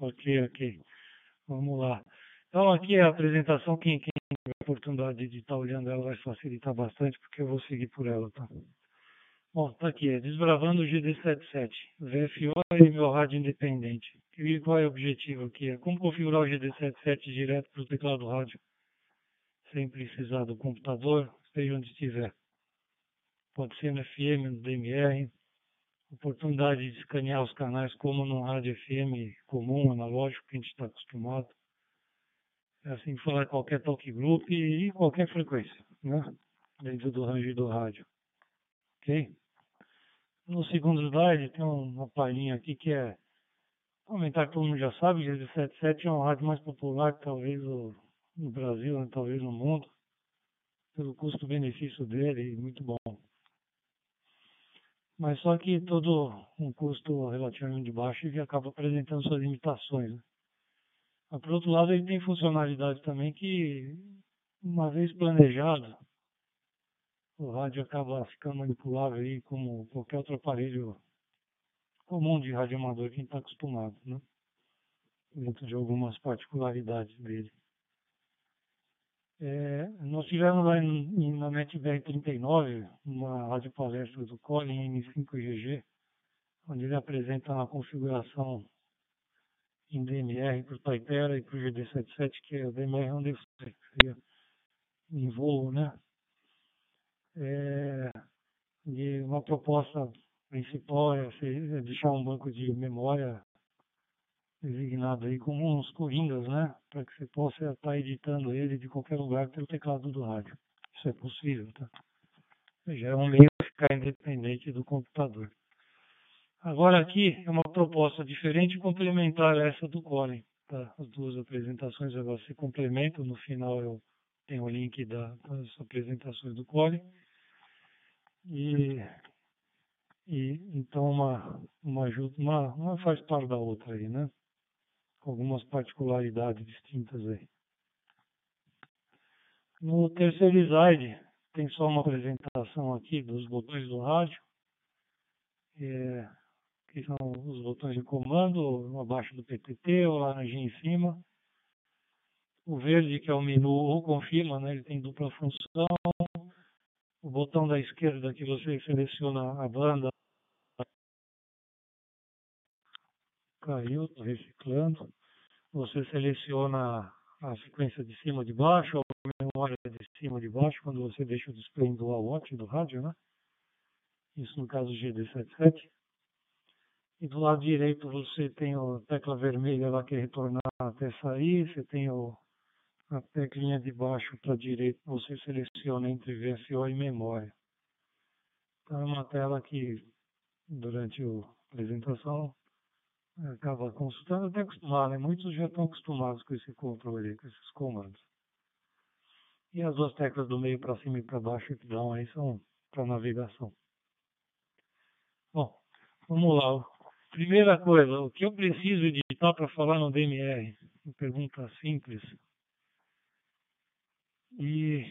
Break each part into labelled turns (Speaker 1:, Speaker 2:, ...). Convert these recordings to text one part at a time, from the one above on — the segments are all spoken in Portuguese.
Speaker 1: Ok, ok. Vamos lá. Então aqui é a apresentação, quem, quem tiver a oportunidade de estar olhando ela vai facilitar bastante, porque eu vou seguir por ela, tá? Bom, tá aqui, é Desbravando o GD77, VFO e meu rádio independente. E qual é o objetivo aqui? É como configurar o GD77 direto para o teclado rádio, sem precisar do computador, seja onde estiver. Pode ser no FM, no DMR, oportunidade de escanear os canais como no rádio FM comum, analógico, que a gente está acostumado. É assim falar qualquer talk group e qualquer frequência, né? Dentro do range do rádio. Ok? No segundo slide tem uma palhinha aqui que é comentar que todo mundo já sabe, o G77 é um rádio mais popular talvez no Brasil, né? talvez no mundo, pelo custo-benefício dele, muito bom. Mas só que todo um custo relativamente baixo e acaba apresentando suas limitações. Né? Mas, por outro lado, ele tem funcionalidade também que, uma vez planejado, o rádio acaba ficando manipulável aí como qualquer outro aparelho comum de radioamador que a gente está acostumado, né? Dentro de algumas particularidades dele. É, nós tivemos lá em, na NetBR 39 uma rádio palestra do Colin M5GG, onde ele apresenta uma configuração em DMR para o Taipera e para o GD77, que é o DMR onde seria em voo, né? É, e uma proposta principal é, é deixar um banco de memória designado aí como uns coringas, né? Para que você possa estar editando ele de qualquer lugar pelo teclado do rádio. Isso é possível, tá? Já é um meio de ficar independente do computador. Agora aqui é uma proposta diferente complementar essa do Colin. Tá? As duas apresentações agora se complementam. No final eu tenho o link da, das apresentações do Colin. E, e então uma, uma, uma, uma faz parte da outra aí, né? Algumas particularidades distintas aí. No terceiro slide tem só uma apresentação aqui dos botões do rádio. É, que são os botões de comando, abaixo do PTT, o laranjinha em cima. O verde, que é o menu ou confirma, né, ele tem dupla função. O botão da esquerda, que você seleciona a banda. Caiu, estou reciclando. Você seleciona a sequência de cima de baixo, a memória de cima de baixo, quando você deixa o display dual watch do rádio, né? Isso no caso GD77. E do lado direito você tem a tecla vermelha lá que é retornar até sair, você tem o, a teclinha de baixo para direita, você seleciona entre VFO e memória. Então é uma tela que durante a apresentação acaba consultando até acostumado, né? muitos já estão acostumados com esse controle, com esses comandos. E as duas teclas do meio para cima e para baixo que dão aí são para navegação. Bom, vamos lá. Primeira coisa, o que eu preciso editar para falar no DMR? Uma pergunta simples. E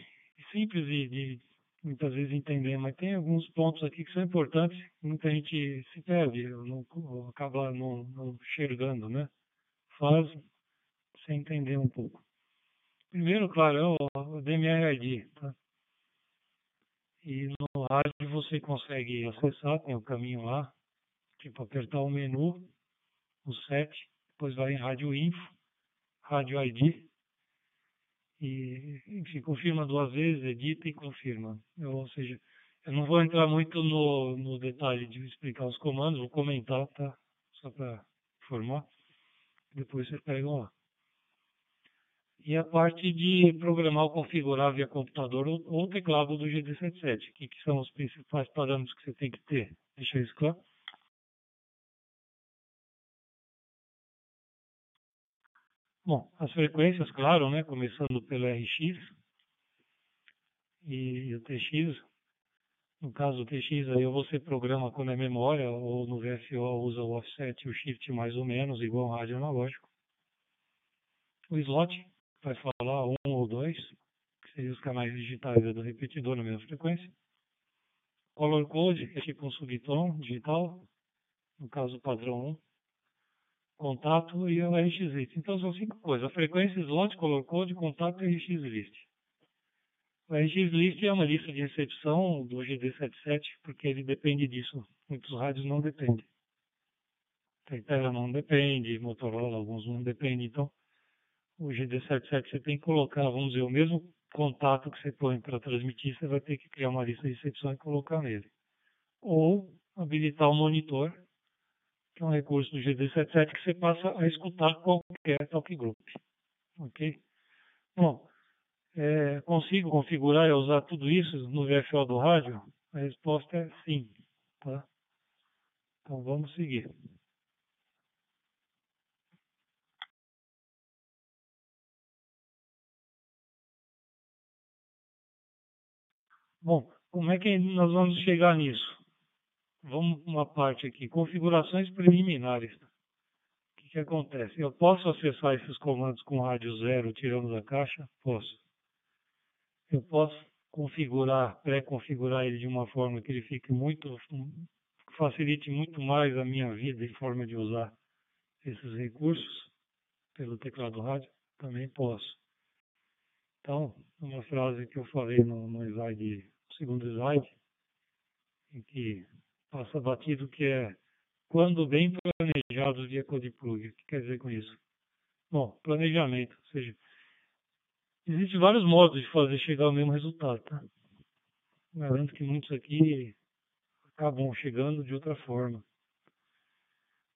Speaker 1: simples de, de, muitas vezes entender, mas tem alguns pontos aqui que são importantes, muita gente se perde, não, acaba não, não enxergando, né? Faz sem entender um pouco. Primeiro, claro, é o, DMR-ID, tá? E no rádio você consegue acessar, tem o caminho lá, Tipo, apertar o menu, o set, depois vai em Rádio Info, Rádio ID, e, enfim, confirma duas vezes, edita e confirma. Eu, ou seja, eu não vou entrar muito no, no detalhe de explicar os comandos, vou comentar, tá? Só para informar. Depois você pega lá. E a parte de programar ou configurar via computador ou, ou teclado do GD77. O que, que são os principais parâmetros que você tem que ter? Deixa isso claro. Bom, as frequências, claro, né? Começando pelo RX e o TX. No caso do TX, aí você programa quando é memória, ou no VFO usa o offset e o shift mais ou menos, igual rádio analógico. O slot vai falar um ou dois, que seriam os canais digitais do repetidor na mesma frequência. Color code, é tipo um subtom digital, no caso padrão 1 contato e o RX list. Então são cinco coisas. A frequência slot, color code, contato e RX list. O RX list é uma lista de recepção do GD77, porque ele depende disso. Muitos rádios não dependem. Tentera não depende, Motorola alguns não dependem. Então, o GD77 você tem que colocar, vamos dizer, o mesmo contato que você põe para transmitir, você vai ter que criar uma lista de recepção e colocar nele. Ou habilitar o monitor, que é um recurso do GD77 que você passa a escutar qualquer talk group. Ok? Bom, é, consigo configurar e usar tudo isso no VFO do rádio? A resposta é sim. Tá? Então vamos seguir. Bom, como é que nós vamos chegar nisso? Vamos uma parte aqui, configurações preliminares. O que, que acontece? Eu posso acessar esses comandos com rádio zero tirando da caixa? Posso. Eu posso configurar, pré-configurar ele de uma forma que ele fique muito, facilite muito mais a minha vida e forma de usar esses recursos pelo teclado rádio? Também posso. Então, uma frase que eu falei no, no slide, segundo slide, em que passa batido que é quando bem planejado via code plug. O que quer dizer com isso? Bom, planejamento, ou seja, existem vários modos de fazer chegar ao mesmo resultado, tá? Garanto que muitos aqui acabam chegando de outra forma.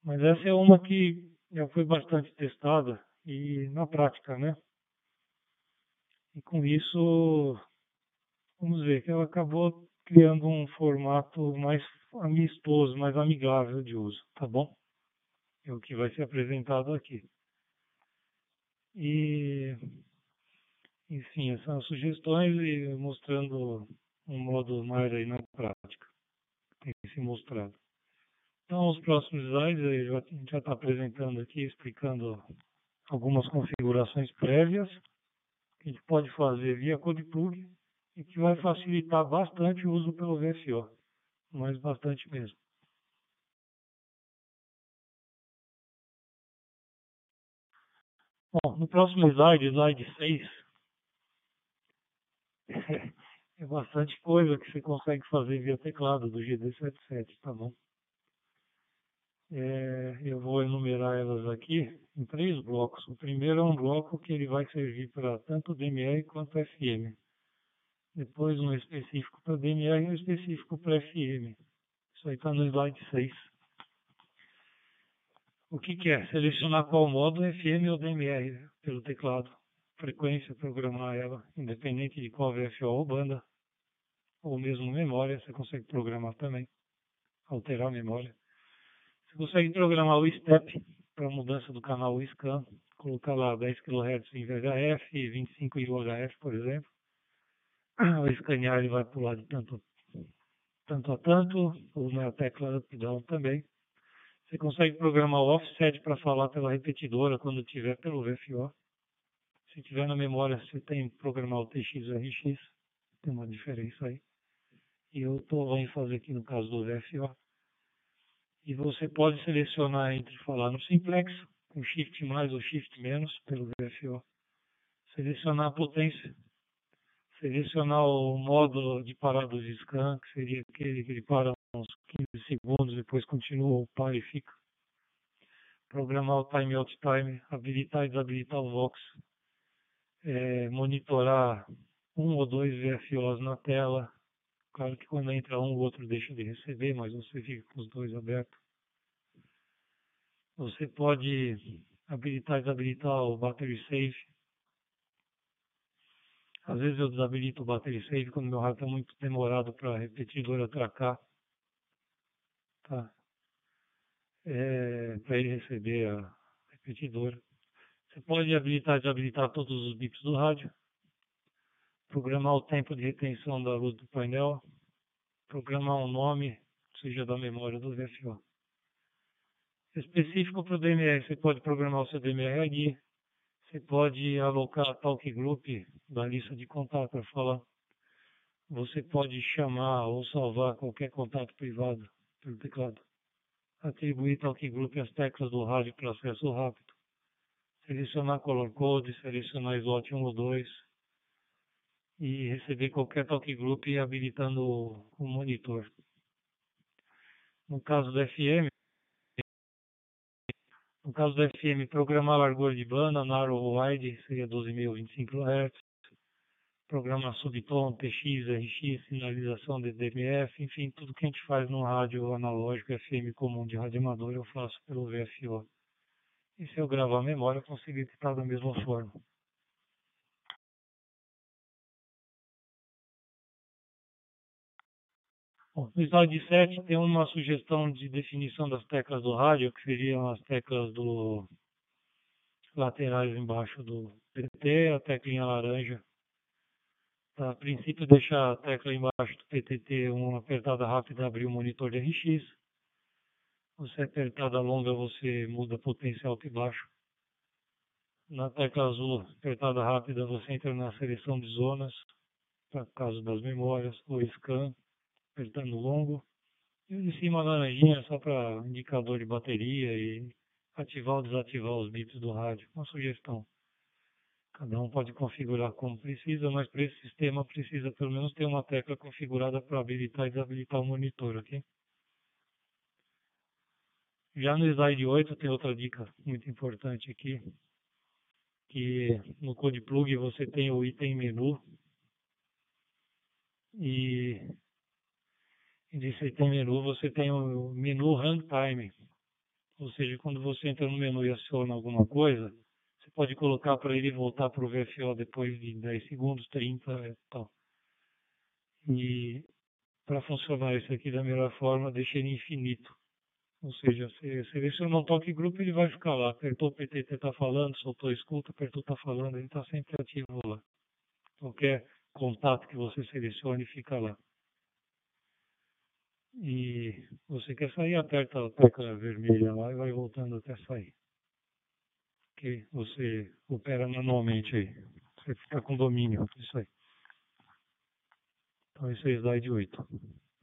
Speaker 1: Mas essa é uma que já foi bastante testada e na prática, né? E com isso, vamos ver que ela acabou criando um formato mais amistoso, mais amigável de uso, tá bom? É o que vai ser apresentado aqui. E, enfim, essas são sugestões e mostrando um modo mais aí na prática. Tem se mostrado. Então, os próximos slides, a gente já está apresentando aqui, explicando algumas configurações prévias que a gente pode fazer via CodePlug e que vai facilitar bastante o uso pelo VFO mas bastante mesmo. Bom, no próximo slide, slide 6, é bastante coisa que você consegue fazer via teclado do GD77, tá bom? É, eu vou enumerar elas aqui em três blocos. O primeiro é um bloco que ele vai servir para tanto DMR quanto FM depois um específico para DMR e um específico para FM. Isso aí está no slide 6. O que, que, é? Selecionar qual modo FM ou DMR pelo teclado. Frequência, programar ela, independente de qual VFO ou banda, ou mesmo memória, você consegue programar também, alterar a memória. Você consegue programar o STEP para mudança do canal scan, colocar lá 10 kHz em VHF, 25 em UHF, por exemplo o escanear ele vai pular de tanto, tanto a tanto, ou na tecla up down também. Você consegue programar o offset para falar pela repetidora quando tiver pelo VFO. Se tiver na memória, você tem que programar o TX e o RX, tem uma diferença aí. E eu estou em fazer aqui no caso do VFO. E você pode selecionar entre falar no simplex, com shift mais ou shift menos pelo VFO. Selecionar a potência selecionar o modo de parada de scan, que seria aquele que ele para uns 15 segundos, depois continua o par e fica. Programar o time out time, habilitar e desabilitar o Vox. É, monitorar um ou dois VFOs na tela. Claro que quando entra um, o outro deixa de receber, mas você fica com os dois abertos. Você pode habilitar e desabilitar o battery save às vezes eu desabilito o battery save quando meu rádio está muito demorado para a repetidora atracar. Tá? É, para ele receber a repetidora. Você pode habilitar e desabilitar todos os bips do rádio. Programar o tempo de retenção da luz do painel. Programar um nome, seja da memória do VFO. Específico para o DMR, você pode programar o seu DMR ID, você pode alocar a Talk Group da lista de contato para falar. Você pode chamar ou salvar qualquer contato privado pelo teclado. atribuir talk group às teclas do rádio para acesso rápido, selecionar color code, selecionar slot 1 ou 2 e receber qualquer talk group habilitando o monitor. No caso do FM, no caso do FM, programar largura de banda, narrow wide, seria 12.025 kHz, programa subtom, TX, RX, sinalização de DMF, enfim, tudo que a gente faz no rádio analógico FM comum de rádio amador, eu faço pelo VFO. E se eu gravar a memória, eu consigo editar da mesma forma. Bom, no slide 7 tem uma sugestão de definição das teclas do rádio, que seriam as teclas do laterais embaixo do PT, a teclinha laranja. Tá, a princípio deixar a tecla embaixo do PTT uma apertada rápida abrir o monitor de RX. Você apertada longa você muda potencial alto e baixo. Na tecla azul apertada rápida você entra na seleção de zonas, para caso das memórias, ou scan apertando longo. E o de cima laranjinha só para indicador de bateria e ativar ou desativar os bits do rádio. Uma sugestão. Cada um pode configurar como precisa, mas para esse sistema precisa pelo menos ter uma tecla configurada para habilitar e desabilitar o monitor, ok? Já no slide 8 tem outra dica muito importante aqui, que no Code Plug você tem o item menu e item menu você tem o menu runtime, ou seja, quando você entra no menu e aciona alguma coisa, você pode colocar para ele voltar para o VFO depois de 10 segundos, 30 e tal. E para funcionar isso aqui da melhor forma, deixa ele infinito. Ou seja, você seleciona um toque grupo, ele vai ficar lá. Apertou o PTT está falando, soltou escuta, apertou está falando, ele está sempre ativo lá. Qualquer contato que você selecione fica lá e você quer sair, aperta a tecla vermelha lá e vai voltando até sair. Que você opera manualmente aí. Você fica com domínio disso aí. Então esse é o slide 8.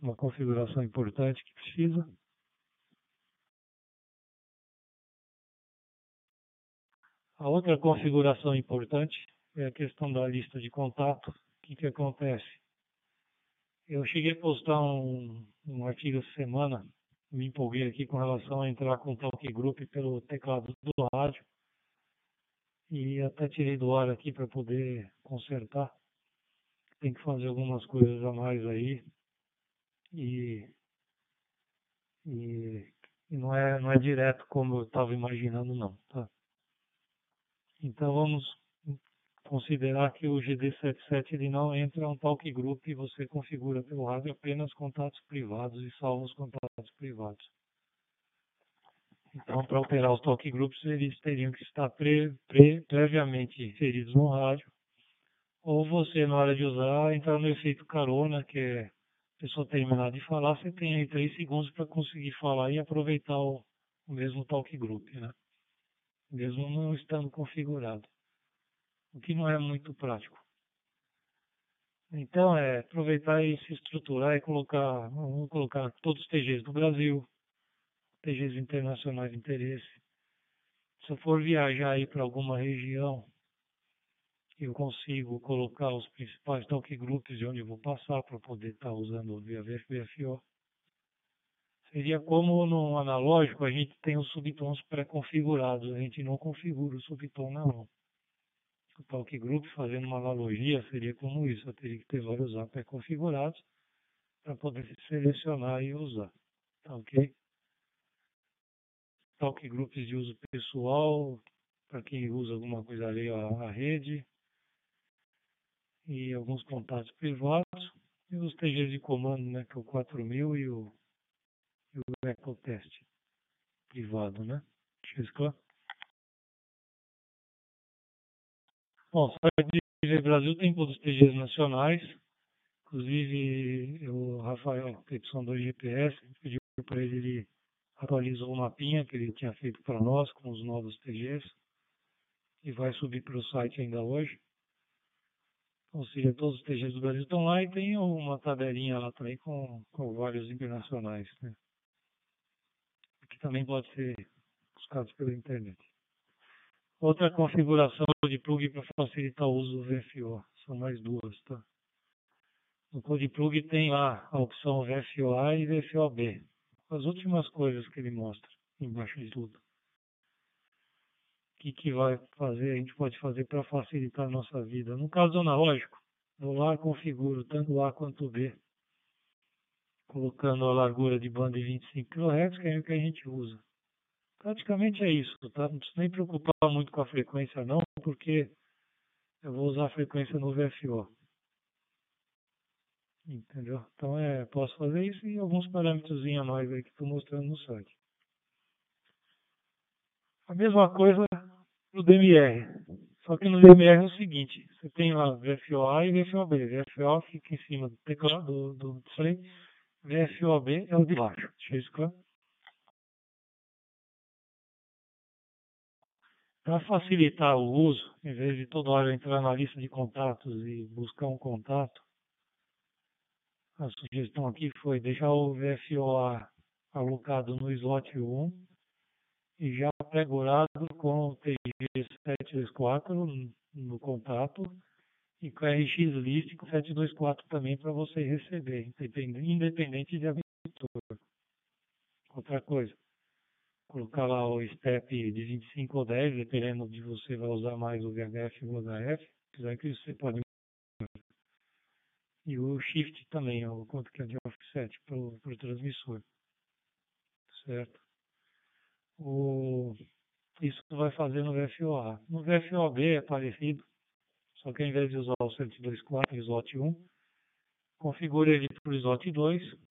Speaker 1: Uma configuração importante que precisa. A outra configuração importante é a questão da lista de contato. O que, que acontece? Eu cheguei a postar um, um artigo essa semana, me empolguei aqui com relação a entrar com o Talk Group pelo teclado do rádio. E até tirei do ar aqui para poder consertar. Tem que fazer algumas coisas a mais aí. E, e, e não, é, não é direto como eu estava imaginando não. Tá? Então vamos considerar que o GD77 ele não entra um talk group e você configura pelo rádio apenas contatos privados e salva os contatos privados. Então, para operar os talk groups, eles teriam que estar pre, pre, previamente inseridos no rádio. Ou você, na hora de usar, entrar no efeito carona, que é a pessoa terminar de falar, você tem aí 3 segundos para conseguir falar e aproveitar o, o mesmo talk group, né? Mesmo não estando configurado o que não é muito prático. Então, é aproveitar e se estruturar e colocar, vamos colocar todos os TGs do Brasil, TGs internacionais de interesse. Se eu for viajar aí para alguma região, eu consigo colocar os principais talk groups de onde eu vou passar para poder estar tá usando o VFO. Seria como no analógico a gente tem os subtons pré-configurados, a gente não configura o subtom na mão Talk Group, fazendo uma analogia, seria como isso. Eu teria que ter vários apps configurados para poder selecionar e usar. Tá ok? Talk Groups de uso pessoal, para quem usa alguma coisa ali, a, rede. E alguns contatos privados. E os TGs de comando, né, que é o 4000 e o, e o Echo Test privado, né? Deixa. Bom, o Brasil tem todos os TGs nacionais, inclusive o Rafael, que é do GPS, pediu para ele, ele atualizou o mapinha que ele tinha feito para nós com os novos TGs e vai subir para o site ainda hoje. Ou seja, todos os TGs do Brasil estão lá e tem uma tabelinha lá também com, com vários internacionais. Né? que também pode ser buscado pela internet. Outra configuração de plug para facilitar o uso do VFO. São mais duas, tá? No Code Plug tem lá a opção VFOA e VFOB. As últimas coisas que ele mostra embaixo de tudo. O que, que vai fazer, a gente pode fazer para facilitar a nossa vida. No caso analógico, eu lá configuro tanto A quanto B, colocando a largura de banda de 25 kHz, que é o que a gente usa. Praticamente é isso, tá? Não precisa nem preocupar muito com a frequência não, porque eu vou usar a frequência no VFO. Entendeu? Então é, posso fazer isso e alguns parâmetros a mais aí que estou mostrando no site. A mesma coisa no DMR. Só que no DMR é o seguinte, você tem lá VFOA e VFOB. VFO fica em cima do teclado do, display, VFOB é o de baixo. Deixa claro. Para facilitar o uso, em vez de toda hora entrar na lista de contatos e buscar um contato, a sugestão aqui foi deixar o VFOA alocado no slot 1 e já pré-gorado com o TG724 no contato e com a RX List com 724 também para você receber, independente de aventura. Outra coisa, colocar lá o step de 25 ou 10, dependendo de você vai usar mais o VHF ou o HF, quiser que você pode e o shift também, o quanto que é de offset para o transmissor. Certo? O, isso vai fazer no VFOA. No VFOB é parecido, só que ao invés de usar o 102.4 e slot 1, configure ele para o slot 2.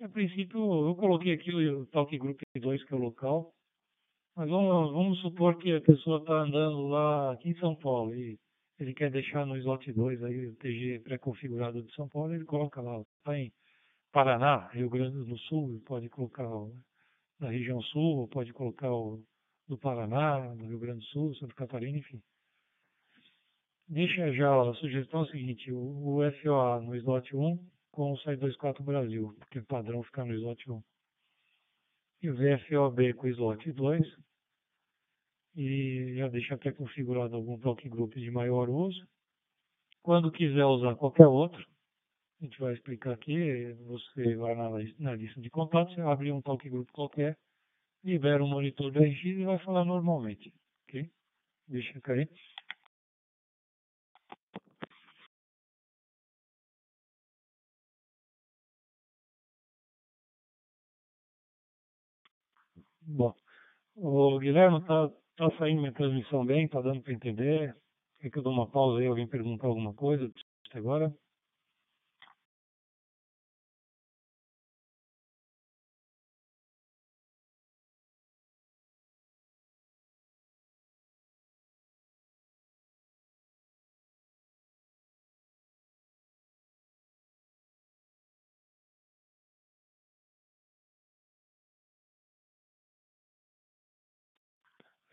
Speaker 1: A princípio, eu coloquei aqui o Talk Group 2, que é o local, mas vamos, vamos supor que a pessoa está andando lá aqui em São Paulo e ele quer deixar no slot 2 aí o TG pré-configurado de São Paulo, ele coloca lá, está em Paraná, Rio Grande do Sul, pode colocar na região sul, pode colocar o do Paraná, do Rio Grande do Sul, Santa Catarina, enfim. Deixa já a sugestão é seguinte, o, o FOA no slot 1 com o SAI24 Brasil, porque o padrão fica no slot 1. E o VFOB com o slot 2 e já deixa até configurado algum talk group de maior uso. Quando quiser usar qualquer outro, a gente vai explicar aqui, você vai na, na lista de contatos, abre um talk group qualquer, libera um monitor da RX e vai falar normalmente. Ok? Deixa cair. Bom, o Guilherme está Tá saindo minha transmissão bem? Tá dando para entender? Quer que eu dou uma pausa aí? Alguém perguntar alguma coisa agora?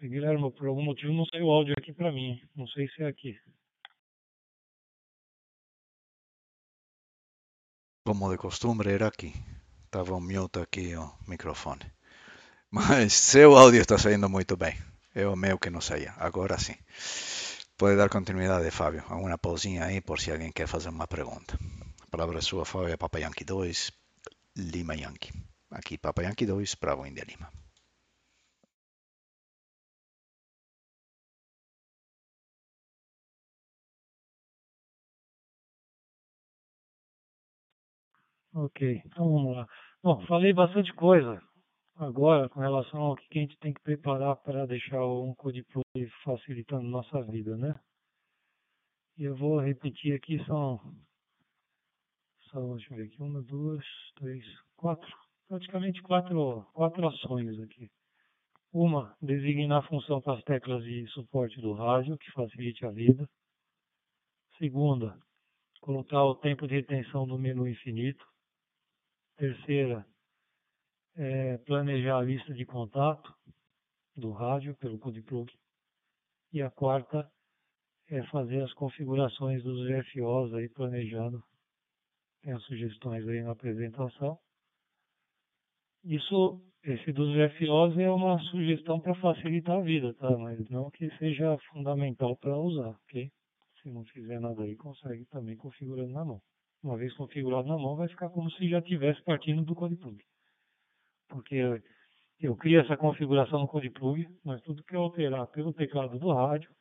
Speaker 1: Guilherme, por algum motivo não saiu o áudio aqui para mim. Não sei se é aqui.
Speaker 2: Como de costumbre era aqui. Estava um mute aqui o microfone. Mas seu áudio está saindo muito bem. É o meu que não saía. Agora sim. Pode dar continuidade, Fábio. Alguma pausinha aí por se alguém quer fazer uma pergunta. A palavra é sua, Fábio. Papa Yankee 2, Lima Yankee. Aqui Papa Yankee 2, Bravo India Lima.
Speaker 1: Ok, então vamos lá. Bom, falei bastante coisa agora com relação ao que a gente tem que preparar para deixar code plug facilitando nossa vida, né? E eu vou repetir aqui, são, são deixa eu ver aqui, uma, duas, três, quatro, praticamente quatro, quatro ações aqui. Uma, designar a função para as teclas de suporte do rádio, que facilite a vida. Segunda, colocar o tempo de retenção do menu infinito. Terceira, é planejar a lista de contato do rádio pelo CodePlug. E a quarta é fazer as configurações dos VFOs aí planejando. Tem as sugestões aí na apresentação. Isso, esse dos VFOs é uma sugestão para facilitar a vida, tá? Mas não que seja fundamental para usar, ok? Se não fizer nada aí, consegue também configurando na mão. Uma vez configurado na mão, vai ficar como se já tivesse partindo do CodePlug. Porque eu crio essa configuração no CodePlug, mas tudo que eu alterar pelo teclado do rádio,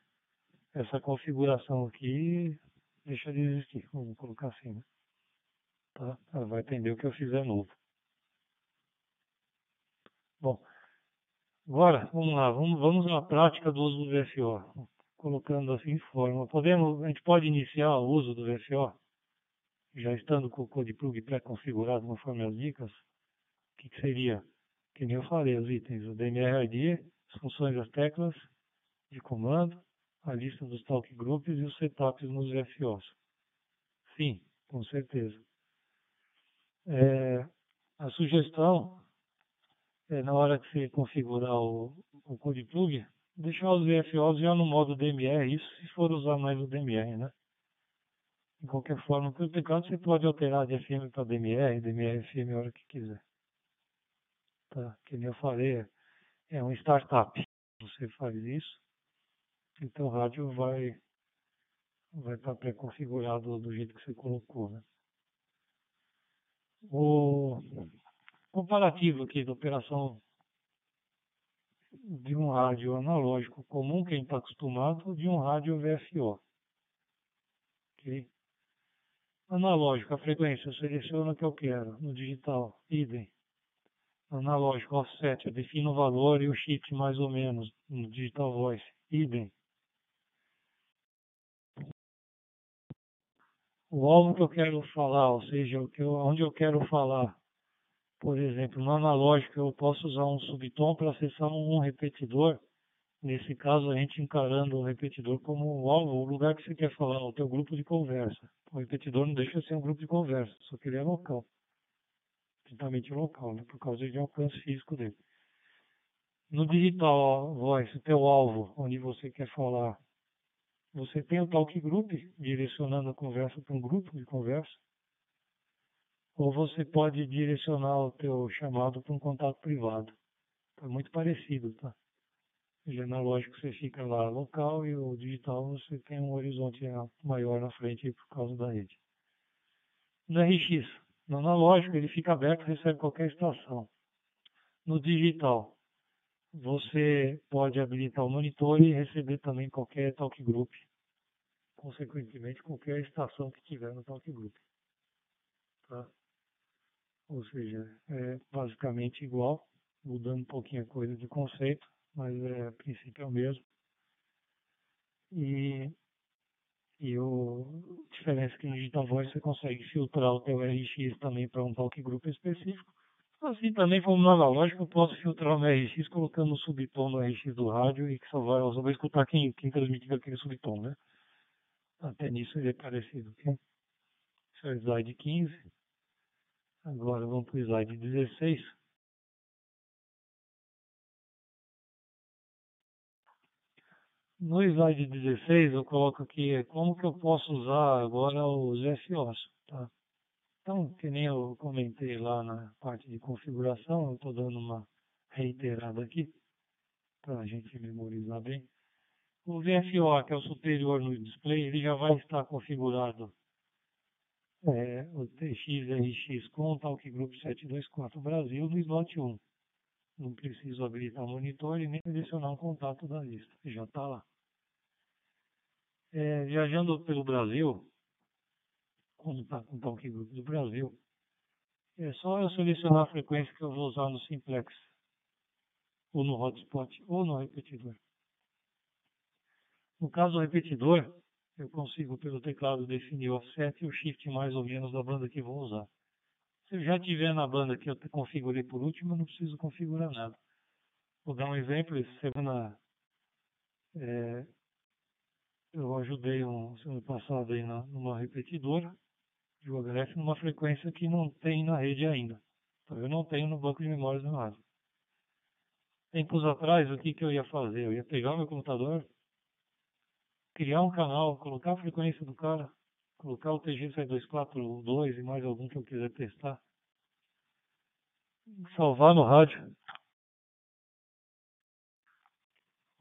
Speaker 1: essa configuração aqui deixa de existir. Vamos colocar assim, né? Tá? Ela vai atender o que eu fizer novo. Bom, agora, vamos lá, vamos, vamos na prática do uso do VFO. Colocando assim forma. Podemos, a gente pode iniciar o uso do VFO, já estando com o CodePlug pré-configurado conforme as dicas. O que, que seria? Que nem eu falei, os itens, o DMRID, as funções das teclas de comando, a lista dos talk groups e os setups nos VFOs. Sim, com certeza. É, a sugestão é, na hora que você configurar o, o code plug, deixar os VFOs já no modo DMR, isso se for usar mais o DMR, né? De qualquer forma, pelo teclado você pode alterar de FM para DMR, DMR FM a hora que quiser. Tá? Que nem eu falei, é um startup. Você faz isso, então o rádio vai vai estar pré-configurado do jeito que você colocou, né? O comparativo aqui da operação de um rádio analógico comum, quem está acostumado, de um rádio VFO. Okay? Analógico, a frequência, eu seleciono o que eu quero. No digital, idem. Analógico, offset, eu defino o valor e o shift mais ou menos. No digital voice, idem. O alvo que eu quero falar, ou seja, o que eu, onde eu quero falar, por exemplo, no analógico eu posso usar um subtom para acessar um repetidor. Nesse caso, a gente encarando o repetidor como o alvo, o lugar que você quer falar, o teu grupo de conversa. O repetidor não deixa de ser um grupo de conversa, só que ele é local. Totalmente local, né? por causa de alcance físico dele. No digital voice, teu alvo, onde você quer falar, você tem o talk group, direcionando a conversa para um grupo de conversa ou você pode direcionar o teu chamado para um contato privado. É muito parecido, tá? O analógico você fica lá local e o digital você tem um horizonte maior na frente por causa da rede. No RX, no analógico ele fica aberto, recebe qualquer estação. No digital, você pode habilitar o monitor e receber também qualquer talk group. Consequentemente, qualquer estação que tiver no talk group. Tá? Ou seja, é basicamente igual, mudando um pouquinho a coisa de conceito, mas é, a princípio é o mesmo. E, e o, a diferença é que no Digital Voice você consegue filtrar o teu RX também para um talk group específico. Assim também, como no analógico, eu posso filtrar o meu RX colocando o subtom no RX do rádio e que só vai, só vai escutar quem, quem transmite aquele subtom, né? Até nisso ele é parecido. Okay? Esse é o slide 15. Agora vamos para o slide 16. No slide 16 eu coloco aqui como que eu posso usar agora os FOs. Tá? Então, que nem eu comentei lá na parte de configuração, eu estou dando uma reiterada aqui para a gente memorizar bem. O VFO, que é o superior no display, ele já vai estar configurado é, o TXRX com o Talk Group 724 Brasil no slot 1. Não preciso habilitar o monitor e nem adicionar um contato da lista, já está lá. É, viajando pelo Brasil, como está com o Group do Brasil, é só eu selecionar a frequência que eu vou usar no Simplex, ou no hotspot, ou no repetidor. No caso do repetidor, eu consigo pelo teclado definir o offset e o shift mais ou menos da banda que vou usar. Se eu já tiver na banda que eu configurei por último, eu não preciso configurar nada. Vou dar um exemplo, semana é, eu ajudei um semana passada aí na, numa repetidora de UHF numa frequência que não tem na rede ainda. Então eu não tenho no banco de memórias do rádio. Tempos atrás, o que, que eu ia fazer? Eu ia pegar meu computador, criar um canal, colocar a frequência do cara, colocar o TG 242 e mais algum que eu quiser testar. salvar no rádio.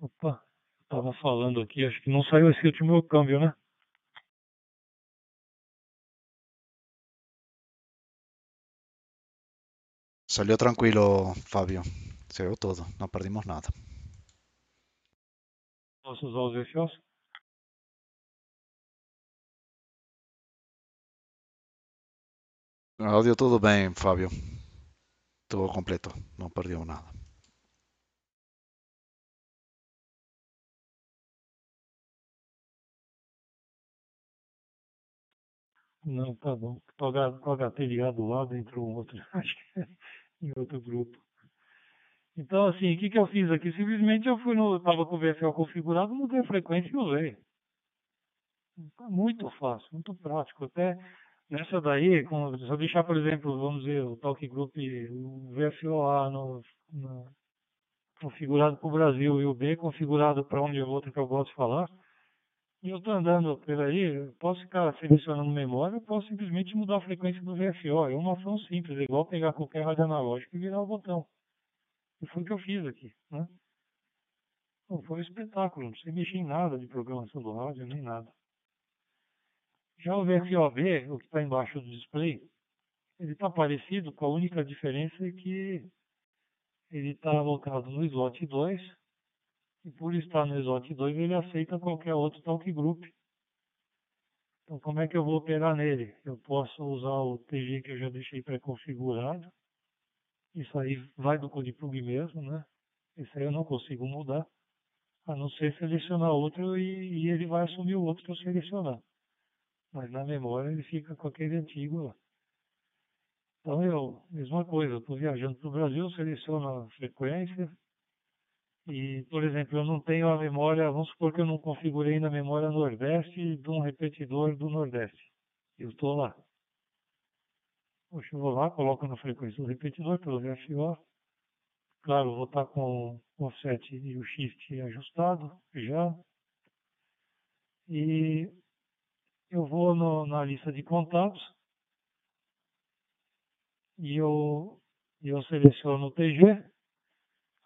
Speaker 1: Opa, estava falando aqui, acho que não saiu esse último câmbio, né?
Speaker 2: Salió tranquilo, Fabio. Se vio todo, no perdimos nada.
Speaker 1: Posso usar os VFOs?
Speaker 2: Audio todo bem, Fábio. Todo completo, não perdeu nada.
Speaker 1: Não, tá bom. HT ligado lá, entrou um outro, acho que é em outro grupo. Então, assim, o que, que eu fiz aqui? Simplesmente eu fui no. Estava com o VFL configurado, mudei a frequência e usei. Muito fácil, muito prático. Até nessa daí, com, se eu deixar, por exemplo, vamos dizer, o Talk Group, o VFOA no, no, configurado para o Brasil e o B configurado para onde eu outro que eu gosto de falar, e eu estou andando por aí, posso ficar selecionando memória, posso simplesmente mudar a frequência do VFO. É uma ação simples, é igual pegar qualquer rádio analógico e virar o botão. E foi o que eu fiz aqui. Né? Então, foi um espetáculo, não sei mexer em nada de programação do rádio, nem nada. Já o VFOB, o que está embaixo do display, ele está parecido com a única diferença é que ele está alocado no slot 2 e por estar no Exote 2, ele aceita qualquer outro Talk Group. Então, como é que eu vou operar nele? Eu posso usar o TG que eu já deixei pré-configurado. Isso aí vai do CodePlug mesmo, né? Isso aí eu não consigo mudar. A não ser selecionar outro e, e ele vai assumir o outro que eu selecionar. Mas na memória ele fica com aquele antigo lá. Então eu, mesma coisa, estou viajando para o Brasil, seleciono a frequência, e, por exemplo, eu não tenho a memória, vamos supor que eu não configurei na memória Nordeste de um repetidor do Nordeste. Eu estou lá. Poxa, eu vou lá, coloco na frequência do repetidor pelo VFO. Claro, vou estar com o offset e o shift ajustado já. E eu vou no, na lista de contatos e eu, eu seleciono o TG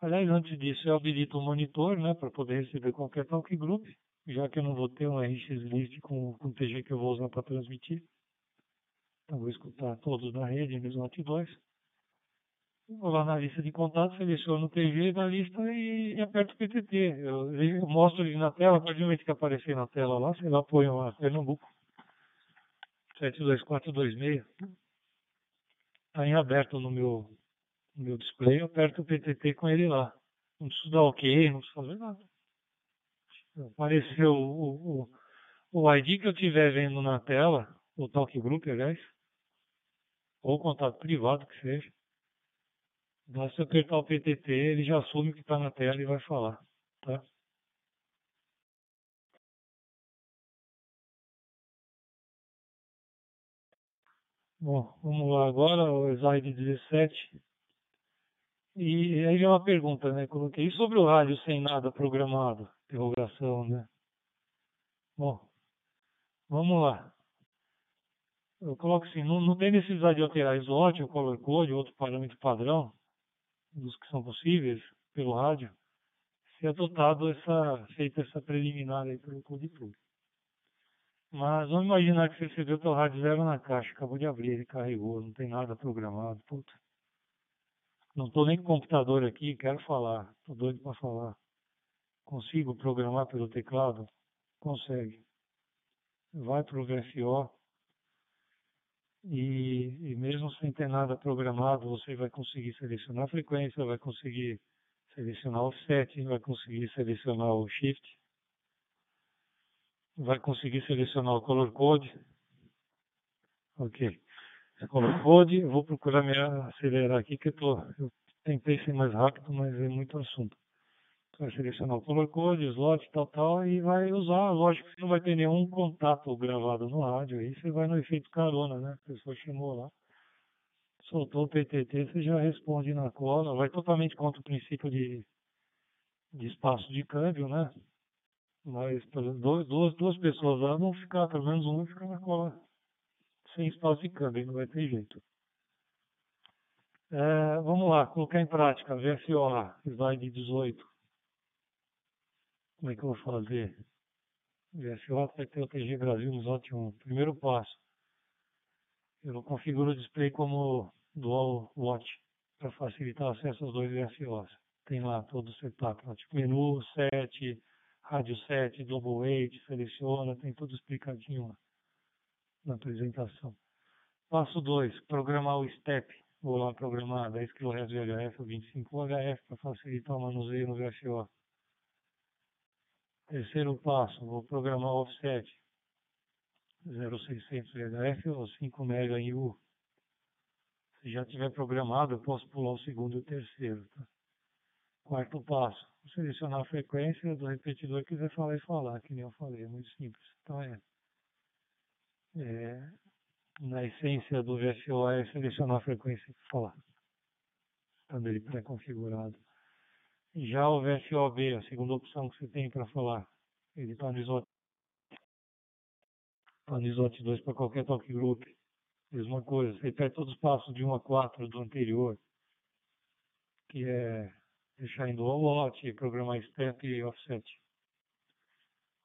Speaker 1: Aliás, antes disso, eu habilito o monitor, né, para poder receber qualquer talk group, já que eu não vou ter um RX list com, com TG que eu vou usar para transmitir. Então, vou escutar todos da rede no Slot 2. Vou lá na lista de contatos, seleciono o TG da lista e, e aperto PTT. Eu, eu, mostro ele na tela, a partir do momento que aparecer na tela lá, sei lá, ponho lá Pernambuco 72426. Está em aberto no meu meu display, eu aperto o PTT com ele lá. Não preciso dar OK, não preciso fazer nada. Apareceu o, o, o ID que eu estiver vendo na tela, o Talk Group, aliás, ou contato privado que seja. Basta apertar o PTT, ele já assume que está na tela e vai falar. Tá? Bom, vamos lá agora, o slide 17. E aí vem uma pergunta, né? Coloquei sobre o rádio sem nada programado? Interrogação, né? Bom, vamos lá. Eu coloco assim, não, não tem necessidade de alterar slot ou color code, outro parâmetro padrão, dos que são possíveis pelo rádio, se adotado essa, feita essa preliminar aí pelo code. Mas vamos imaginar que você recebeu o rádio zero na caixa, acabou de abrir, ele carregou, não tem nada programado, puta. Não estou nem com computador aqui, quero falar. Estou doido para falar. Consigo programar pelo teclado? Consegue. Vai para o VFO e, e mesmo sem ter nada programado, você vai conseguir selecionar a frequência, vai conseguir selecionar o offset, vai conseguir selecionar o shift, vai conseguir selecionar o color code. Ok colocou de, vou procurar me acelerar aqui que eu, tô, eu tentei ser mais rápido, mas é muito assunto. Vai selecionar o color code, slot, tal, tal, e vai usar, lógico que você não vai ter nenhum contato gravado no rádio, aí você vai no efeito carona, né? A pessoa chamou lá, soltou o PTT, você já responde na cola, vai totalmente contra o princípio de, de espaço de câmbio, né? Mas duas, duas, pessoas lá vão ficar, pelo menos um fica na cola sem espaço de câmbio, não vai ter jeito. É, vamos lá, colocar em prática, VFO, slide 18. Como é que eu vou fazer? VFO vai ter o TG Brasil no slot 1. Primeiro passo, eu configuro o display como Dual Watch para facilitar o acesso aos dois VFOs. Tem lá todo o setup, lá, tipo menu, set, rádio set, double weight, seleciona, tem tudo explicadinho lá na apresentação. Passo 2, programar o step. Vou lá programar 10 kHz VHF ou 25 HF para facilitar o manuseio no VFO. Terceiro passo, vou programar o offset 0600 VHF ou 5 MB em U. Se já tiver programado, eu posso pular o segundo e o terceiro. Tá? Quarto passo, selecionar a frequência do repetidor que quiser falar e falar, que nem eu falei, é muito simples. Então é, é na essência do VFO é selecionar a frequência e falar, estando ele pré-configurado. Já o VFOB, a segunda opção que você tem para falar, ele está no ISOT, tá no ISOT 2 para qualquer talk group. Mesma coisa, você repete todos os passos de 1 a 4 do anterior, que é deixar em dual lot, programar step e offset.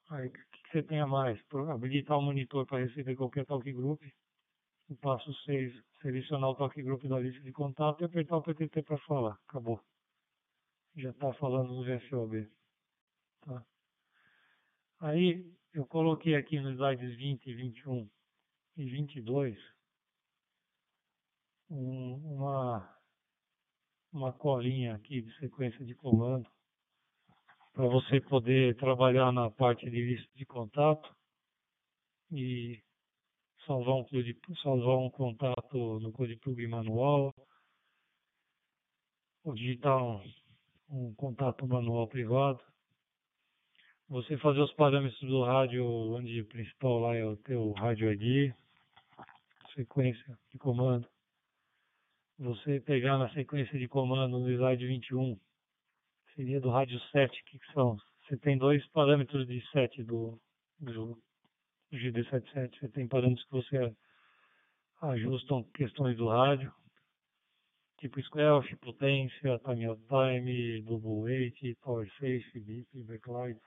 Speaker 1: Aí o que, você tem a mais? Habilitar o monitor para receber qualquer talk group. O passo 6, selecionar o talk group da lista de contato e apertar o PTT para falar. Acabou. Já está falando no VFOB. Tá? Aí eu coloquei aqui nos slides 20, 21 e 22 um, uma, uma colinha aqui de sequência de comando para você poder trabalhar na parte de lista de contato e salvar um, salvar um contato no Code Plug manual, ou digitar um, um contato manual privado. Você fazer os parâmetros do rádio, onde o principal lá é o teu rádio ID, sequência de comando. Você pegar na sequência de comando no slide 21, seria do rádio 7, que são? Você tem dois parâmetros de 7 do, do GD77. Você tem parâmetros que você ajustam questões do rádio, tipo squelch, potência, time out time, double weight, power safe, bip, backlight.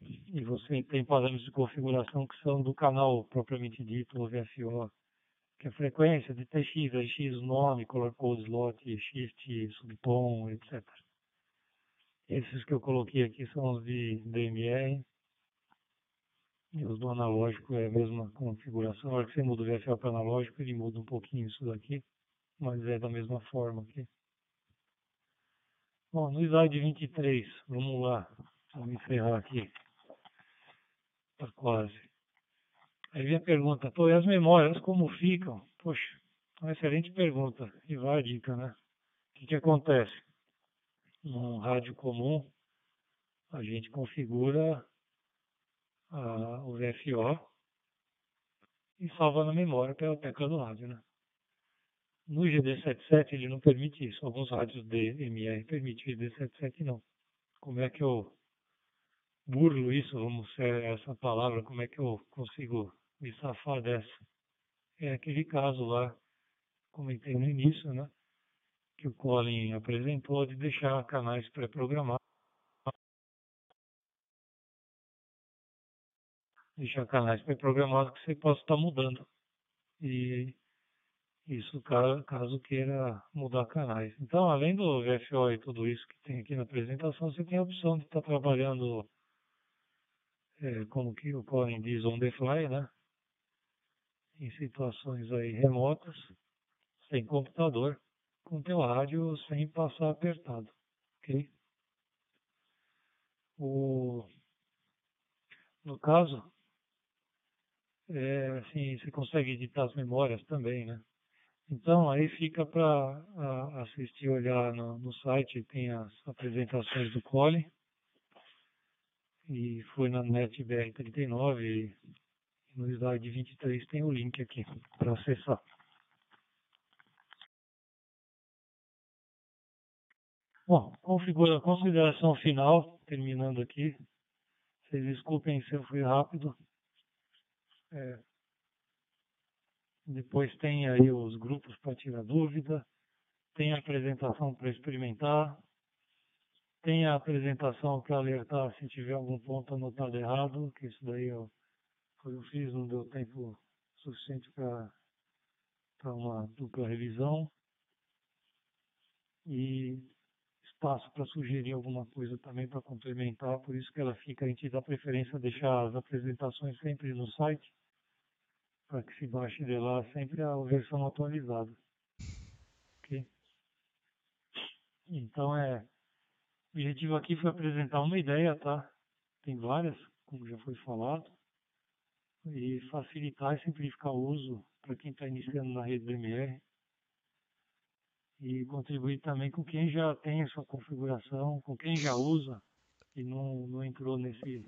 Speaker 1: E você tem parâmetros de configuração que são do canal propriamente dito, o VFO que é frequência de TX, AX, nome, color code, slot, shift, subtom, etc. Esses que eu coloquei aqui são os de DMR. E os do analógico é a mesma configuração. Na hora que você muda o VFL para analógico, ele muda um pouquinho isso daqui. Mas é da mesma forma aqui. Bom, no slide 23, vamos lá. Vamos encerrar aqui. Está quase. Aí vem a pergunta, pô, e as memórias como ficam? Poxa, uma excelente pergunta e vai a dica, né? O que, que acontece? Num rádio comum, a gente configura a, o VFO e salva na memória pela tecla do rádio, né? No GD77 ele não permite isso. Alguns rádios DMR permitem, o GD77 não. Como é que eu burlo isso, vamos ser essa palavra, como é que eu consigo me safar dessa. É aquele caso lá, comentei no início, né? Que o Colin apresentou de deixar canais pré-programados. Deixar canais pré-programados que você possa estar mudando. E isso caso queira mudar canais. Então, além do VFO e tudo isso que tem aqui na apresentação, você tem a opção de estar trabalhando, é, como que o Colin diz, on the fly, né? em situações aí remotas, sem computador, com teu rádio sem passar apertado, ok? O, no caso, é, assim, você consegue editar as memórias também, né? Então, aí fica para assistir, olhar no, no, site, tem as apresentações do Cole, e foi na NetBR39, no slide 23 tem o link aqui para acessar. Bom, configura, consideração final, terminando aqui. Vocês desculpem se eu fui rápido. É, Depois tem aí os grupos para tirar dúvida, tem a apresentação para experimentar, tem a apresentação para alertar se tiver algum ponto anotado errado, que isso daí eu, eu fiz, não deu tempo suficiente para uma dupla revisão. E espaço para sugerir alguma coisa também para complementar, por isso que ela fica, a gente dá preferência a deixar as apresentações sempre no site, para que se baixe de lá sempre a versão atualizada. Então é. O objetivo aqui foi apresentar uma ideia, tá? Tem várias, como já foi falado, e facilitar e simplificar o uso para quem está iniciando na rede BMR e contribuir também com quem já tem a sua configuração, com quem já usa e não, não entrou nesse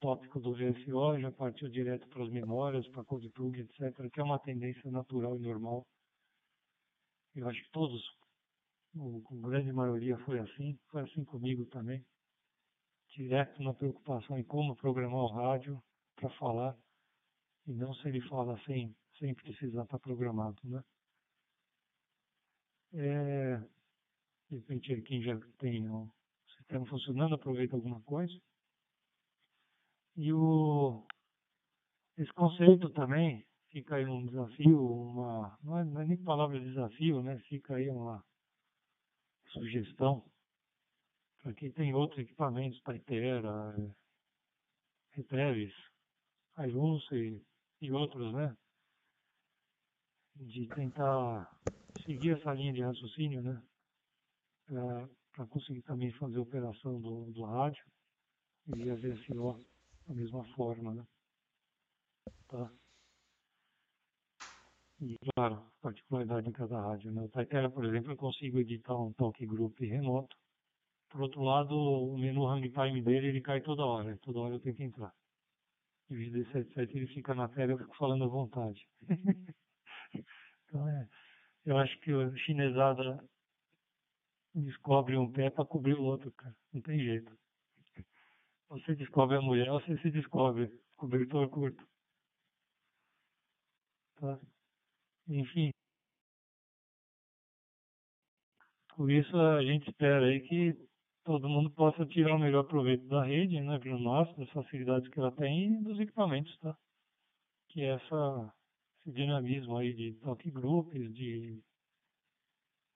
Speaker 1: tópico do VSO, já partiu direto para as memórias, para CodePlug, etc., que é uma tendência natural e normal. Eu acho que todos, a grande maioria foi assim, foi assim comigo também. Direto na preocupação em como programar o rádio para falar, e não se ele fala sem, sem precisar estar programado, né? É, de repente, quem já tem o sistema funcionando, aproveita alguma coisa. E o, esse conceito também fica aí um desafio, uma, não, é, não é nem palavra desafio, né? Fica aí uma sugestão para quem tem outros equipamentos, Taitera, Retevis, Ailunce e, e outros, né? De tentar seguir essa linha de raciocínio, né? Para conseguir também fazer a operação do, do rádio e a VSO da mesma forma, né? Tá? E, claro, particularidade em cada rádio. Né? O Taitera, por exemplo, eu consigo editar um talk group remoto. Por outro lado, o menu hang time dele, ele cai toda hora. Toda hora eu tenho que entrar. Em vez de 77, ele fica na tela e eu fico falando à vontade. então, é eu acho que a chinesada descobre um pé para cobrir o outro, cara. Não tem jeito. Você descobre a mulher, você se descobre. Cobertor curto. Tá? Enfim. Por isso a gente espera aí que todo mundo possa tirar o melhor proveito da rede, né, para nós, das facilidades que ela tem e dos equipamentos, tá? Que essa esse dinamismo aí de groups, de, de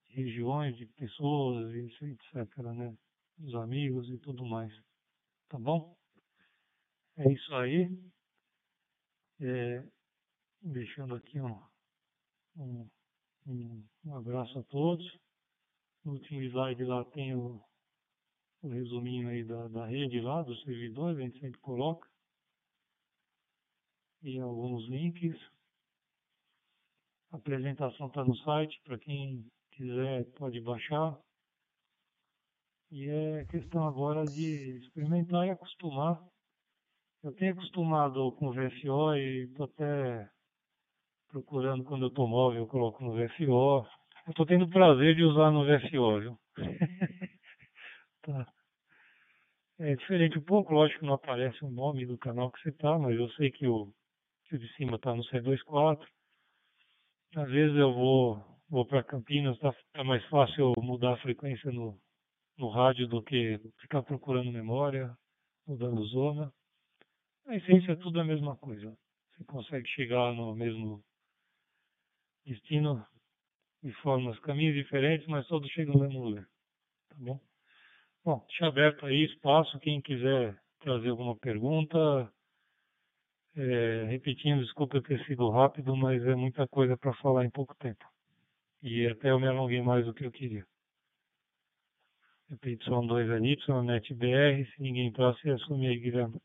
Speaker 1: regiões, de pessoas, etc, né? Dos amigos e tudo mais. Tá bom? É isso aí. É, deixando aqui um, um, um, abraço a todos. No último slide lá tem o, o resuminho aí da, da rede lá, dos servidores, a gente sempre coloca. E alguns links. A apresentação está no site, para quem quiser pode baixar. E é questão agora de experimentar e acostumar. Eu tenho acostumado com o VSO e estou até procurando quando eu estou móvel, eu coloco no VSO. Estou tendo prazer de usar no VSO, viu? tá. É diferente um pouco, lógico não aparece o nome do canal que você está, mas eu sei que o, que o de cima está no C24. Às vezes eu vou, vou para Campinas, tá, é mais fácil mudar a frequência no, no rádio do que ficar procurando memória, mudando zona. A essência é tudo a mesma coisa. Você consegue chegar no mesmo destino de formas, caminhos diferentes, mas todos chegam no mesmo lugar. Tá bom? Bom, deixa aberto aí espaço, quem quiser trazer alguma pergunta, é, repetindo, desculpa ter sido rápido, mas é muita coisa para falar em pouco tempo. E até eu me alonguei mais do que eu queria. Repetição 2 é Y, NetBR, se ninguém você assume aí, Guilherme.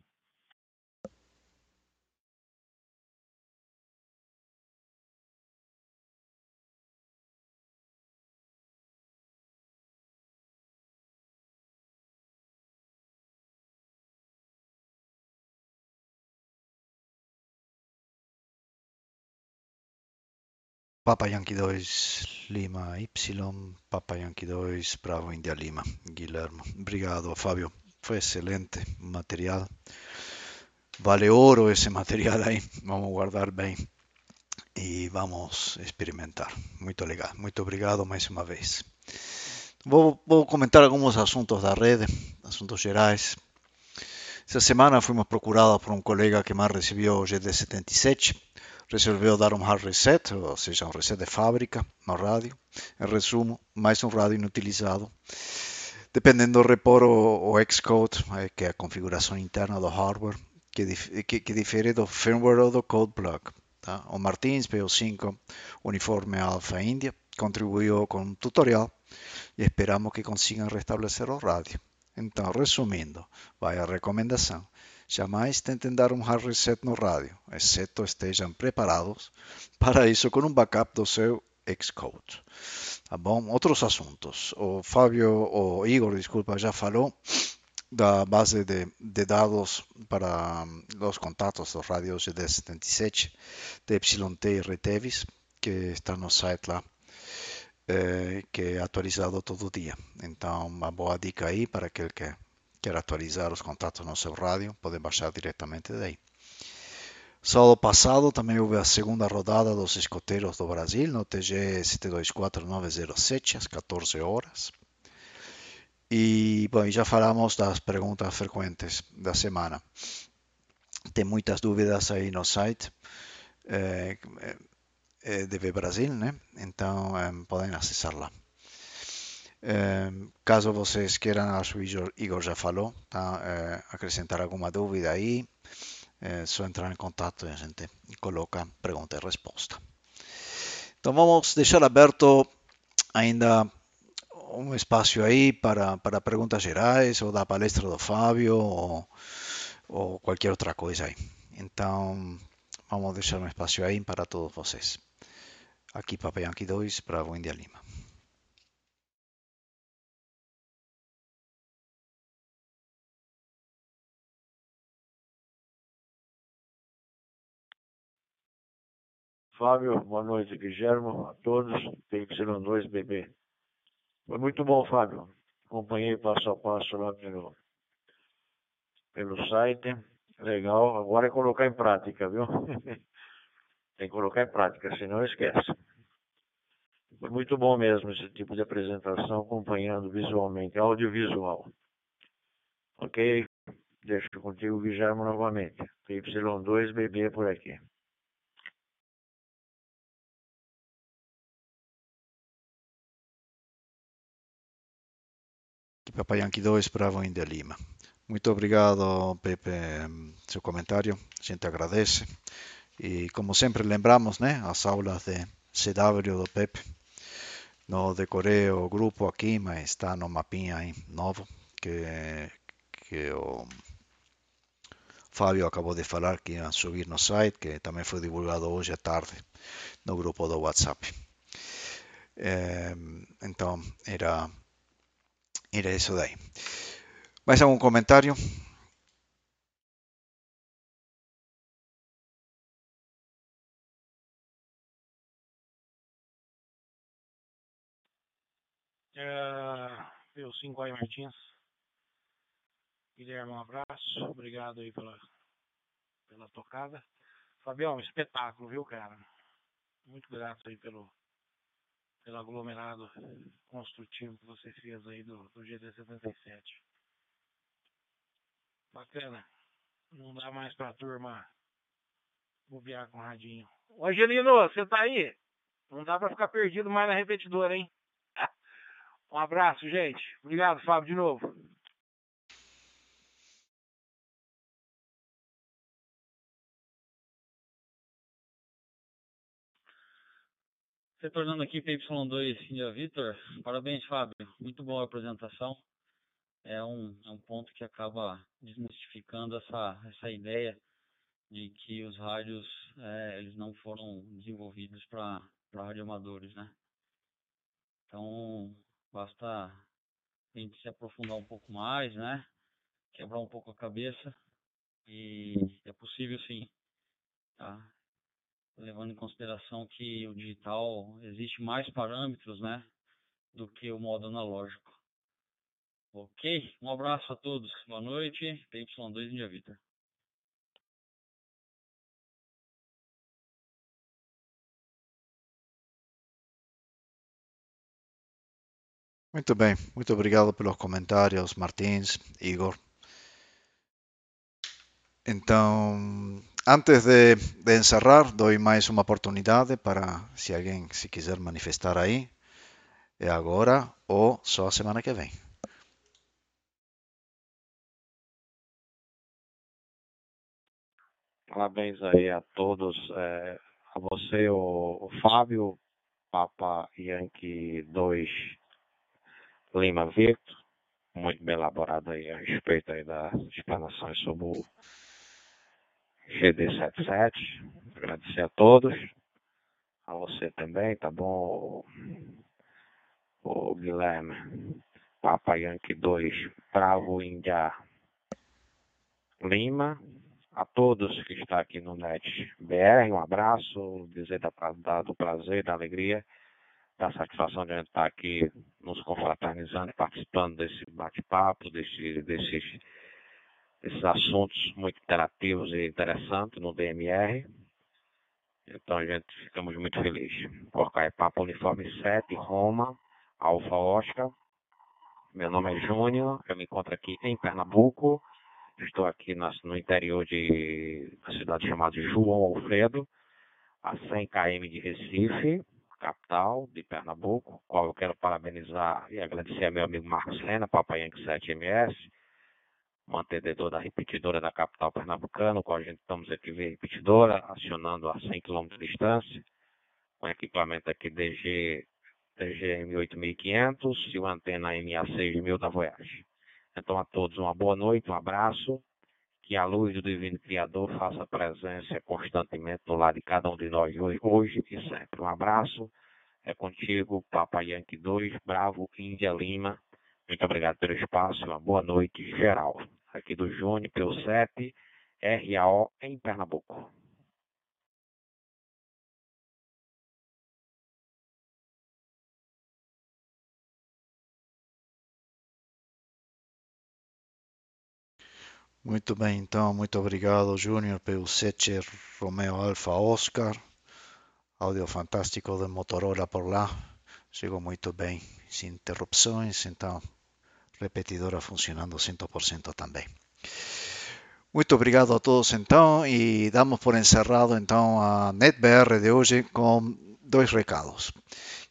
Speaker 2: Papa Yankee 2 Lima Y, Papa Yankee 2 Bravo India Lima, Guilherme. Obrigado, Fábio. Foi excelente material. Vale ouro esse material aí. Vamos guardar bem. e vamos experimentar. Muito legal. Muito obrigado mais uma vez. Vou, vou comentar alguns assuntos da rede, assuntos gerais. Essa semana fomos procurados por um colega que mais recebeu o GD77. Resolveu dar um hard reset, ou seja, um reset de fábrica no rádio. Em resumo, mais um rádio inutilizado. Dependendo do repor o, o Xcode, que é a configuração interna do hardware, que, que, que difere do firmware ou do code plug. Tá? O Martins PO5 Uniforme Alpha India contribuiu com um tutorial e esperamos que consigam restabelecer o rádio. Então, resumindo, vai a recomendação. Jamais tentem dar um hard reset no rádio, exceto estejam preparados para isso com um backup do seu Xcode. Tá bom? Outros assuntos. O Fábio, o Igor, desculpa, já falou da base de, de dados para os contatos dos rádios de 77 de YT e Retevis, que está no site lá é, que é atualizado todo dia. Então, uma boa dica aí para aquele que quer atualizar os contatos no seu rádio, pode baixar diretamente daí. Sábado passado também houve a segunda rodada dos escoteiros do Brasil no TG 724907 às 14 horas. E bom, já falamos das perguntas frequentes da semana. Tem muitas dúvidas aí no site. É, eh, de Brasil, né? Então eh, podem acessar lá. Caso vocês queiram, acho que Igor, Igor já falou, tá? acrescentar alguma dúvida aí, é só entrar em contato e a gente coloca pergunta e resposta. Então vamos deixar aberto ainda um espaço aí para, para perguntas gerais ou da palestra do Fábio ou, ou qualquer outra coisa aí. Então vamos deixar um espaço aí para todos vocês. Aqui Papa Yankee 2, Bravo India Lima.
Speaker 3: Fábio, boa noite, Guilherme, a todos, PY2BB. Foi muito bom, Fábio. Acompanhei passo a passo lá pelo, pelo site. Legal. Agora é colocar em prática, viu? Tem que colocar em prática, senão esquece. Foi muito bom mesmo esse tipo de apresentação, acompanhando visualmente, audiovisual. Ok? Deixo contigo, Guilherme, novamente. Y2BB por aqui.
Speaker 2: Papai Yankee 2, Bravo India Lima. Muito obrigado, Pepe, seu comentário. A gente agradece. E como sempre lembramos, né, as aulas de CW do Pepe. No decorei o grupo aqui, mas está no mapinha aí, novo que, que o Fábio acabou de falar que ia subir no site, que também foi divulgado hoje à tarde no grupo do WhatsApp. É, então, era, era isso daí. Mais algum comentário?
Speaker 4: É, eu cinco aí Martins. Guilherme, um abraço. Obrigado aí pela, pela tocada. Fabião, espetáculo, viu, cara? Muito grato aí pelo, pelo aglomerado construtivo que você fez aí do, do GD77. Bacana. Não dá mais pra turma bobear com o radinho. Ô Angelino, você tá aí? Não dá pra ficar perdido mais na repetidora, hein? Um abraço, gente. Obrigado, Fábio, de novo.
Speaker 5: Retornando aqui para Y2 India Vitor, parabéns Fábio, muito boa a apresentação. É um, é um ponto que acaba desmistificando essa, essa ideia de que os rádios é, eles não foram desenvolvidos para radioamadores, né? Então, Basta a gente se aprofundar um pouco mais, né? Quebrar um pouco a cabeça. E é possível sim, tá? levando em consideração que o digital existe mais parâmetros, né, do que o modo analógico. Ok, um abraço a todos, boa noite, PY2 India Vitor.
Speaker 2: Muito bem, muito obrigado pelos comentários, Martins, Igor. Então, antes de, de encerrar, doy mais uma oportunidade para, se alguém se quiser manifestar aí, é agora ou só a semana que vem.
Speaker 6: Parabéns aí a todos, é, a você, o, o Fábio, Papa Yankee 2 Lima Victor, muito bem elaborado aí a respeito aí das explanações sobre o GD77. Agradecer a todos, a você também, tá bom, o Guilherme, Papa Yankee 2 Bravo Índia Lima, a todos que estão aqui no NET BR, um abraço, dizer da, da, do prazer, da alegria, da satisfação de a gente estar aqui nos confraternizando, participando desse bate-papo, desse, desses, desses assuntos muito interativos e interessantes no DMR. Então a gente ficamos muito felizes. Porcaia Papa Uniforme 7, Roma, Alfa Oscar. Meu nome é Júnior, eu me encontro aqui em Pernambuco Estou aqui no interior de uma cidade chamada João Alfredo, a 100 km de Recife, capital de Pernambuco, qual eu quero parabenizar e agradecer a meu amigo Marcos Lena, Papai Yankee 7MS, mantenedor da repetidora da capital pernambucana, qual a gente estamos aqui via repetidora, acionando a 100 km de distância, com equipamento aqui DG, DGM 8500 e o antena MA 6000 da Voyage. Então a todos uma boa noite, um abraço. Que a luz do Divino Criador faça presença constantemente no lado de cada um de nós hoje, hoje e sempre. Um abraço. É contigo, Papai Yankee 2, Bravo, Índia Lima. Muito obrigado pelo espaço. Uma boa noite geral. Aqui do Júnior, pelo 7, RAO, em Pernambuco.
Speaker 2: Muito bem, então, muito obrigado, Júnior, pelo 7 Romeo Alfa Oscar. Áudio fantástico de Motorola por lá. Chegou muito bem, sem interrupções, então, repetidora funcionando 100% também. Muito obrigado a todos, então, e damos por encerrado, então, a NetBR de hoje com dois recados.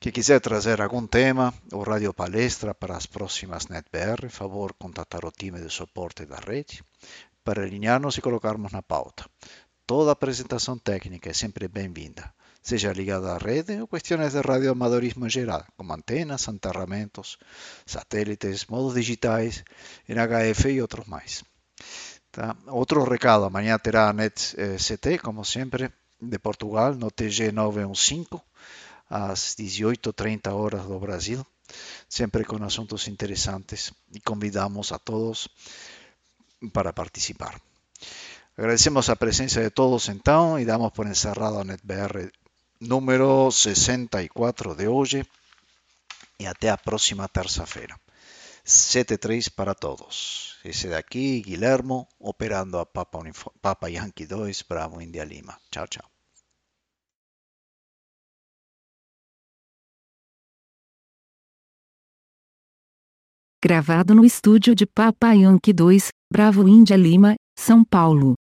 Speaker 2: Que quiser trazer algum tema ou radio palestra para as próximas NetBR, favor contatar o time de suporte da rede para alinharmos e colocarmos na pauta. Toda apresentação técnica é sempre bem-vinda, seja ligada à rede ou questões de radioamadorismo geral, como antenas, enterramentos, satélites, modos digitais, NHF e outros mais. Tá? Outro recado, amanhã terá a NET CT, como sempre, de Portugal, no TG 915 às 18h30 horas do Brasil, sempre com assuntos interessantes e convidamos a todos para participar. Agradecemos a presença de todos então e damos por encerrado a NetBR número 64 de hoje e até a próxima terça-feira. 7-3 para todos. Esse daqui, Guilhermo, operando a Papa, Papa Yankee 2, Bravo India Lima. Tchau, tchau.
Speaker 7: Gravado no estúdio de Papa Yankee 2, Bravo Índia Lima, São Paulo.